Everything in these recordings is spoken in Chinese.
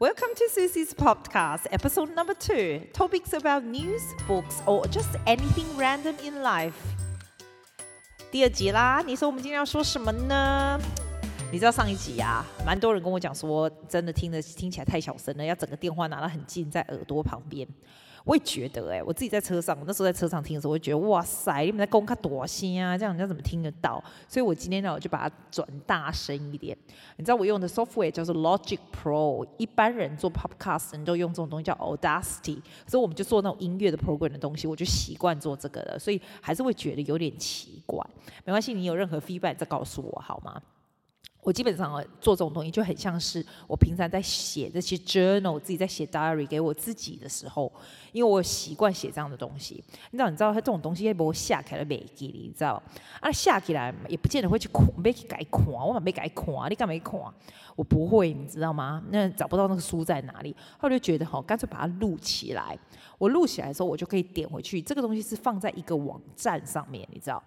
Welcome to Susie's podcast, episode number two. Topics about news, books, or just anything random in life. 第二集啦，你说我们今天要说什么呢？你知道上一集啊，蛮多人跟我讲说，真的听的听起来太小声了，要整个电话拿得很近，在耳朵旁边。我也觉得、欸，哎，我自己在车上，我那时候在车上听的时候，我就觉得，哇塞，你们在公开多声啊，这样人家怎么听得到？所以我今天呢，我就把它转大声一点。你知道我用的 software 叫做 Logic Pro，一般人做 podcast 人都用这种东西叫 Audacity，所以我们就做那种音乐的 program 的东西，我就习惯做这个了，所以还是会觉得有点奇怪。没关系，你有任何 feedback 再告诉我好吗？我基本上做这种东西就很像是我平常在写这些 journal，自己在写 diary 给我自己的时候，因为我习惯写这样的东西。你知道，你知道，它这种东西也不会下起来没记你知道？啊，下起来也不见得会去看，没去改看，我嘛没改看，你干嘛看？我不会，你知道吗？那找不到那个书在哪里，后来就觉得好，干脆把它录起来。我录起来的时候，我就可以点回去。这个东西是放在一个网站上面，你知道？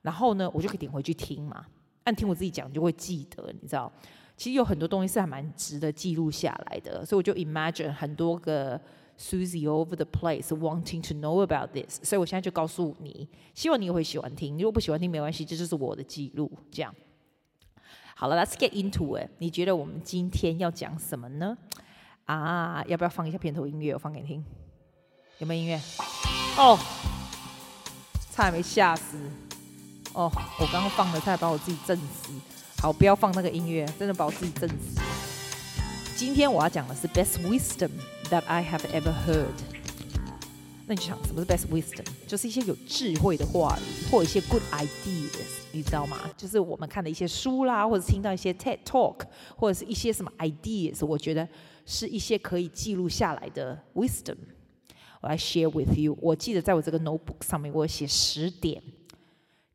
然后呢，我就可以点回去听嘛。按听我自己讲，就会记得，你知道，其实有很多东西是还蛮值得记录下来的，所以我就 imagine 很多个 Susie over the place wanting to know about this，所以我现在就告诉你，希望你也会喜欢听，如果不喜欢听没关系，这就是我的记录，这样。好了，Let's get into it。你觉得我们今天要讲什么呢？啊，要不要放一下片头音乐？我放给你听，有没有音乐？哦，差点没吓死。哦，我刚刚放了，差点把我自己震死。好，不要放那个音乐，真的把我自己震死。今天我要讲的是 best wisdom that I have ever heard。那你想，什么是 best wisdom？就是一些有智慧的话语，或一些 good ideas，你知道吗？就是我们看的一些书啦，或者听到一些 TED Talk，或者是一些什么 ideas，我觉得是一些可以记录下来的 wisdom。我来 share with you。我记得在我这个 notebook 上面，我写十点。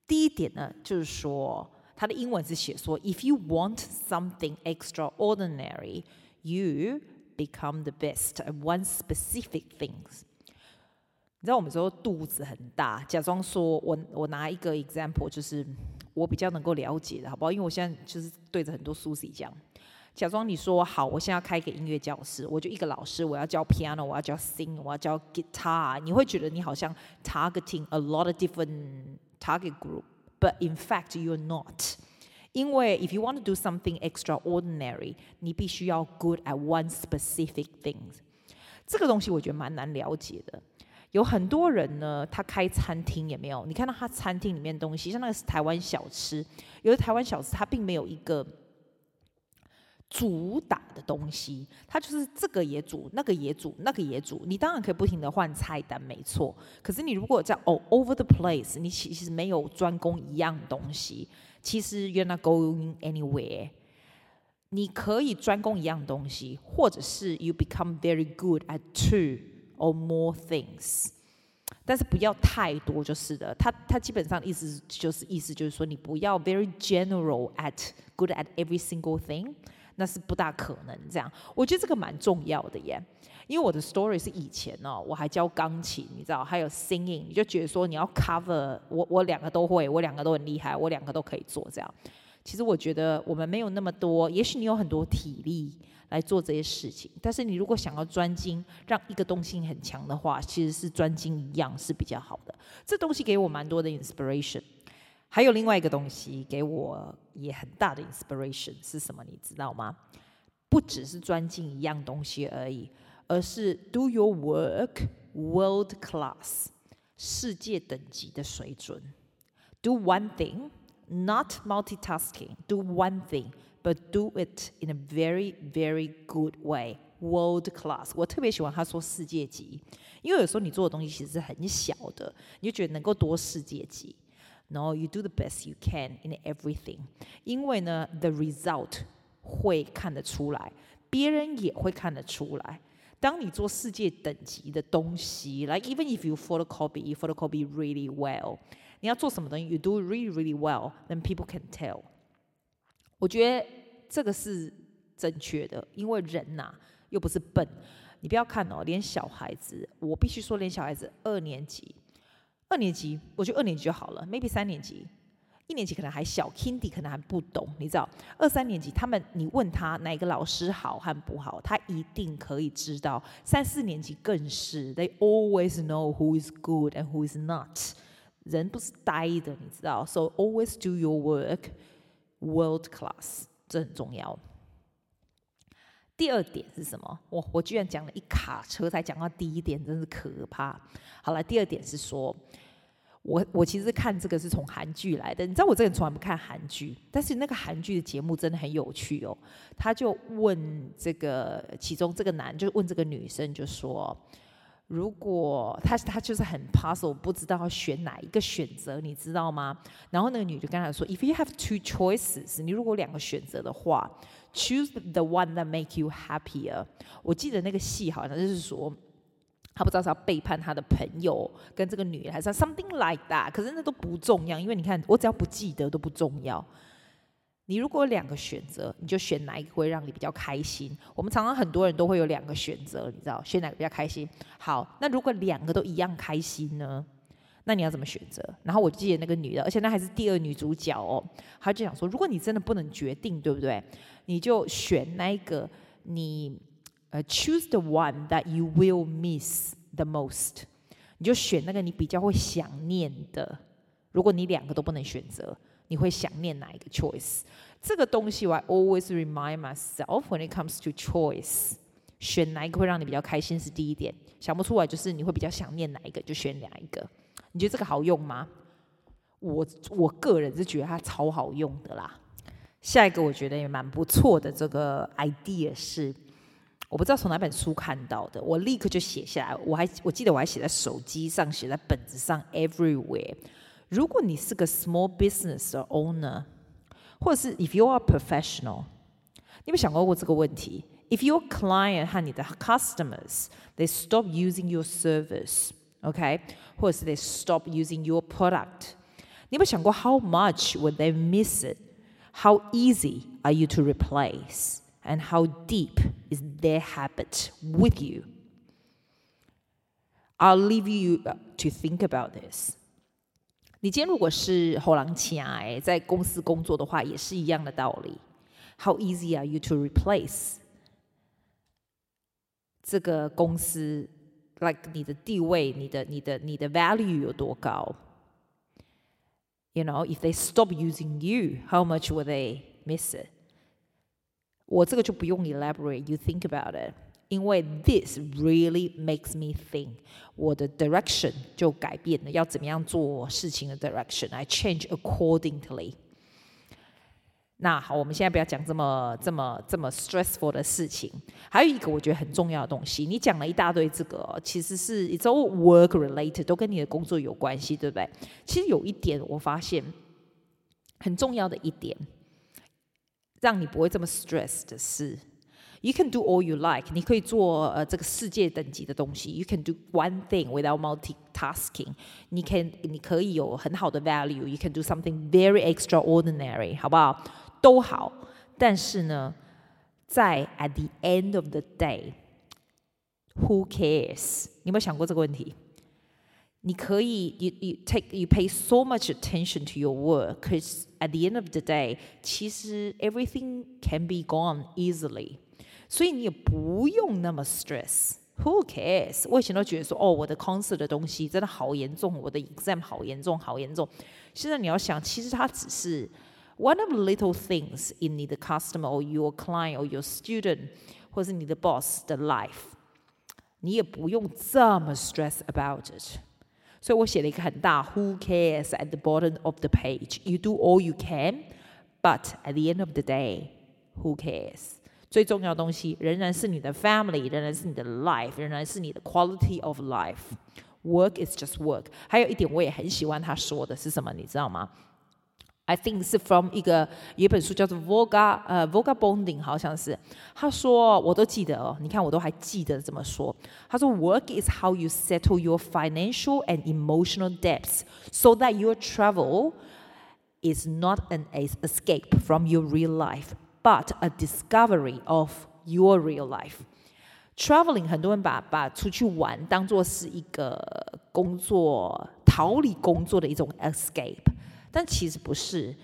第一点呢，就是说，它的英文是写说，If you want something extraordinary, you become the best at one specific things。你知道我们说肚子很大，假装说我我拿一个 example，就是我比较能够了解的，好不好？因为我现在就是对着很多 Susie 讲，假装你说好，我现在要开一个音乐教室，我就一个老师，我要教 piano，我要教 sing，我要教 guitar，你会觉得你好像 targeting a lot of different target group, but in fact you're not. 因为 if you want to do something extraordinary，你必须要 good at one specific things。这个东西我觉得蛮难了解的。有很多人呢，他开餐厅也没有，你看到他餐厅里面东西，像那个是台湾小吃，有的台湾小吃它并没有一个。主打的东西，它就是这个也煮，那个也煮，那个也煮。你当然可以不停的换菜单，没错。可是你如果在 all over the place，你其实没有专攻一样东西，其实 you're not going anywhere。你可以专攻一样东西，或者是 you become very good at two or more things，但是不要太多就是的。它它基本上意思就是意思就是说，你不要 very general at good at every single thing。那是不大可能这样，我觉得这个蛮重要的耶，因为我的 story 是以前哦，我还教钢琴，你知道，还有 singing，你就觉得说你要 cover，我我两个都会，我两个都很厉害，我两个都可以做这样。其实我觉得我们没有那么多，也许你有很多体力来做这些事情，但是你如果想要专精，让一个东西很强的话，其实是专精一样是比较好的。这东西给我蛮多的 inspiration。还有另外一个东西给我也很大的 inspiration 是什么？你知道吗？不只是专精一样东西而已，而是 do your work world class 世界等级的水准。Do one thing, not multitasking. Do one thing, but do it in a very, very good way. World class。我特别喜欢他说世界级，因为有时候你做的东西其实是很小的，你就觉得能够多世界级。No, you do the best you can in everything。因为呢，the result 会看得出来，别人也会看得出来。当你做世界等级的东西，like even if you photocopy, you photocopy really well，你要做什么东西，you do really really well，then people can tell。我觉得这个是正确的，因为人呐、又不是笨。你不要看哦，连小孩子，我必须说，连小孩子二年级。二年级，我觉得二年级就好了，maybe 三年级，一年级可能还小，Kindy 可能还不懂，你知道，二三年级他们，你问他哪个老师好和不好，他一定可以知道。三四年级更是，They always know who is good and who is not。人不是呆的，你知道，So always do your work world class，这很重要。第二点是什么？我我居然讲了一卡车才讲到第一点，真是可怕。好了，第二点是说。我我其实看这个是从韩剧来的，你知道我这个人从来不看韩剧，但是那个韩剧的节目真的很有趣哦。他就问这个其中这个男，就问这个女生，就说：如果他他就是很 puzzle，不知道要选哪一个选择，你知道吗？然后那个女就跟他说：If you have two choices，你如果两个选择的话，choose the one that make you happier。我记得那个戏好像就是说。他不知道是要背叛他的朋友跟这个女人，还是 something like that。可是那都不重要，因为你看，我只要不记得都不重要。你如果有两个选择，你就选哪一个会让你比较开心？我们常常很多人都会有两个选择，你知道，选哪个比较开心？好，那如果两个都一样开心呢？那你要怎么选择？然后我记得那个女的，而且那还是第二女主角哦，她就想说，如果你真的不能决定，对不对？你就选那一个你。呃、choose the one that you will miss the most。你就选那个你比较会想念的。如果你两个都不能选择，你会想念哪一个 choice？这个东西我 always remind myself when it comes to choice。选哪一个会让你比较开心是第一点。想不出来就是你会比较想念哪一个，就选哪一个。你觉得这个好用吗？我我个人是觉得它超好用的啦。下一个我觉得也蛮不错的这个 idea 是。我不知道从哪本书看到的，我立刻就写下来。我还我记得我还写在手机上，写在本子上，everywhere。如果你是个 small business owner，或者是 if you are professional，你有没有想过过这个问题？If your client 和你的 customers they stop using your service，OK，、okay? 或者是 they stop using your product，你有没有想过 how much would they miss it？How easy are you to replace？And how deep is their habit with you? I'll leave you to think about this. 你今天如果是后浪请哎，在公司工作的话，也是一样的道理。How easy are you to replace 这个公司？Like 你的地位，你的、你的、你的 value 有多高？You know, if they stop using you, how much will they miss it? 我这个就不用 elaborate，you think about it， 因为 this really makes me think，我的 direction 就改变了，要怎么样做事情的 direction，I change accordingly。那好，我们现在不要讲这么这么这么 stressful 的事情。还有一个我觉得很重要的东西，你讲了一大堆这个，其实是 it's all work related，都跟你的工作有关系，对不对？其实有一点我发现很重要的一点。让你不会这么 stress 的是 ，you can do all you like，你可以做呃这个世界等级的东西，you can do one thing without multitasking，你可以你可以有很好的 value，you can do something very extraordinary，好不好？都好，但是呢，在 at the end of the day，who cares？你有没有想过这个问题？你可以，you you take you pay so much attention to your work, because at the end of the day，其实 everything can be gone easily， 所以你也不用那么 stress。Who cares？我以前都觉得说，哦，我的 concert 的东西真的好严重，我的 exam 好严重，好严重。现在你要想，其实它只是 one of the little things in 你的 customer or your client or your student，或是你的 boss 的 life，你也不用这么 stress about it。所以我写了一个很大，Who cares at the bottom of the page? You do all you can, but at the end of the day, who cares? 最重要的东西仍然是你的 family，仍然是你的 life，仍然是你的 quality of life. Work is just work. 还有一点我也很喜欢他说的是什么，你知道吗？I think 是 from 一个有一本书叫做 Voga 呃 Vagabonding 好像是，他说我都记得哦，你看我都还记得这么说。他说 Work is how you settle your financial and emotional debts, so that your travel is not an escape from your real life, but a discovery of your real life. Traveling 很多人把把出去玩当做是一个工作逃离工作的一种 escape。 但其实不是，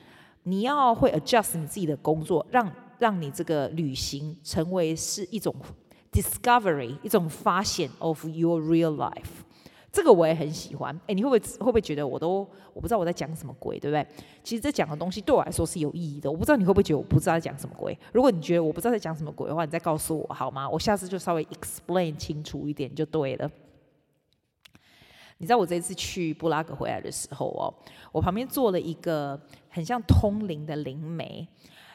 你要会 adjust 你自己的工作，让让你这个旅行成为是一种 discovery，一种发现 of your real life。 这个我也很喜欢，哎，你会不会会不会觉得我都我不知道我在讲什么鬼，对不对？其实这讲的东西对我来说是有意义的。我不知道你会不会觉得我不知道在讲什么鬼？如果你觉得我不知道在讲什么鬼的话，你再告诉我好吗？我下次就稍微 explain 清楚一点就对了。你知道我这次去布拉格回来的时候哦，我旁边坐了一个很像通灵的灵媒。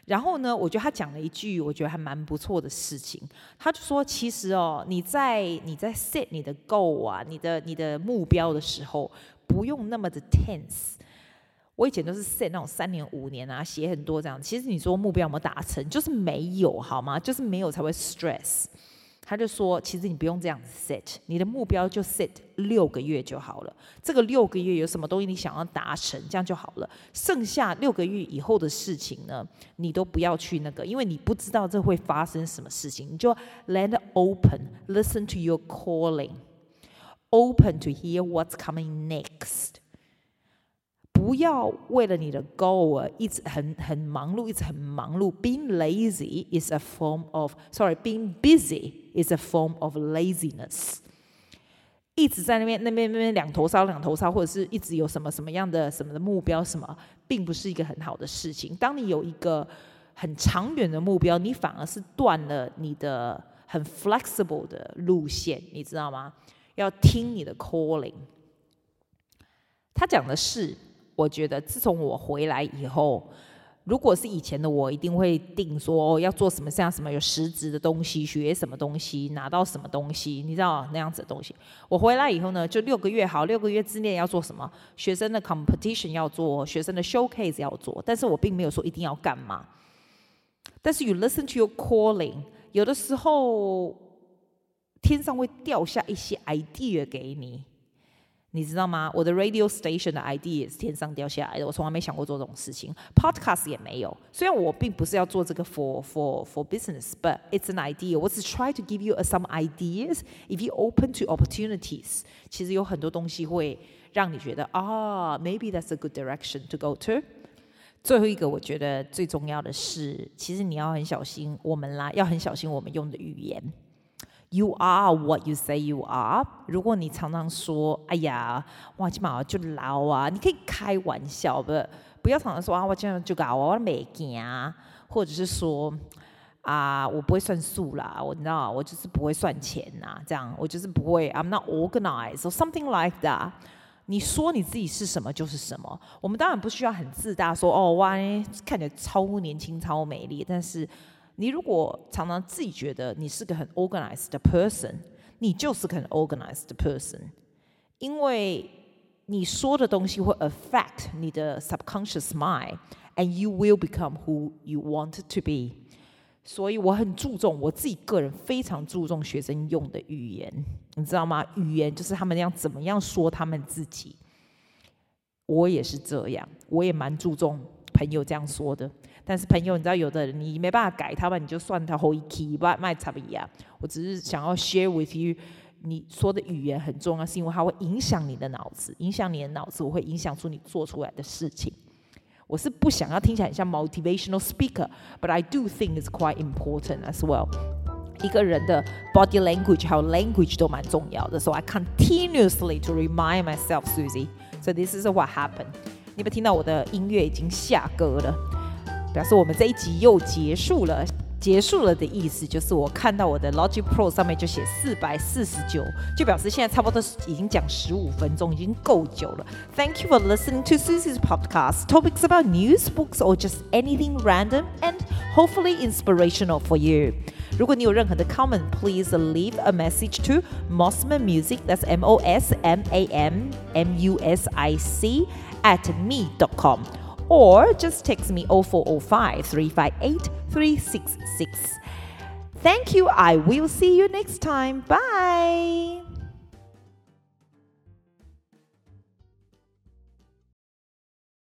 然后呢，我觉得他讲了一句，我觉得还蛮不错的事情。他就说，其实哦，你在你在 set 你的 goal 啊，你的你的目标的时候，不用那么的 tense。我以前都是 set 那种三年五年啊，写很多这样。其实你说目标有没有达成，就是没有，好吗？就是没有才会 stress。他就说：“其实你不用这样子 set，你的目标就 set 六个月就好了。这个六个月有什么东西你想要达成，这样就好了。剩下六个月以后的事情呢，你都不要去那个，因为你不知道这会发生什么事情。你就 let it open，listen to your calling，open to hear what's coming next。”不要为了你的 goal 一直很很忙碌，一直很忙碌。Being lazy is a form of sorry. Being busy is a form of laziness。一直在那边那边那边两头烧两头烧，或者是一直有什么什么样的什么的目标什么，并不是一个很好的事情。当你有一个很长远的目标，你反而是断了你的很 flexible 的路线，你知道吗？要听你的 calling。他讲的是。我觉得自从我回来以后，如果是以前的我，一定会定说要做什么像什么有实质的东西，学什么东西，拿到什么东西，你知道那样子的东西。我回来以后呢，就六个月好，六个月之内要做什么？学生的 competition 要做，学生的 showcase 要做，但是我并没有说一定要干嘛。但是 you listen to your calling，有的时候天上会掉下一些 idea 给你。你知道吗？我的 radio station 的 idea 也是天上掉下来的，我从来没想过做这种事情。Podcast 也没有。虽然我并不是要做这个 for for for business，but it's an idea。我只 try to give you some ideas. If you open to opportunities，其实有很多东西会让你觉得啊，maybe that's a good direction to go to。最后一个，我觉得最重要的是，其实你要很小心我们啦，要很小心我们用的语言。You are what you say you are。如果你常常说“哎呀，我今嘛就老啊”，你可以开玩笑的，不要常常说“啊，我今就搞我没劲啊”，或者是说“啊，我不会算数啦”，我你知道，我就是不会算钱呐、啊，这样我就是不会，I'm not organized or something like that。你说你自己是什么就是什么。我们当然不需要很自大说“哦，哇，看起来超年轻、超美丽”，但是。你如果常常自己觉得你是个很 organized 的 person，你就是个很 organized 的 person，因为你说的东西会 affect 你的 subconscious mind，and you will become who you want to be。所以我很注重我自己个人非常注重学生用的语言，你知道吗？语言就是他们要怎么样说他们自己。我也是这样，我也蛮注重朋友这样说的。但是朋友，你知道有的人你没办法改他吧，你就算他后一期不卖差不一样。我只是想要 share with you，你说的语言很重要，是因为它会影响你的脑子，影响你的脑子，我会影响出你做出来的事情。我是不想要听起来很像 motivational speaker，but I do think it's quite important as well。一个人的 body language 还有 language 都蛮重要的，so I continuously to remind myself, Susie. So this is what happened。你们听到我的音乐已经下歌了。表示我们这一集又结束了，结束了的意思就是我看到我的 Logic Pro 上面就写四百四十九，就表示现在差不多已经讲十五分钟，已经够久了。Thank you for listening to Susie's podcast. Topics about news, books, or just anything random and hopefully inspirational for you. 如果你有任何的 comment, please leave a message to Mosman Music. That's M O S M A M M U S I C at me.com. or just text me 0405 358 366. Thank you. I will see you next time. Bye.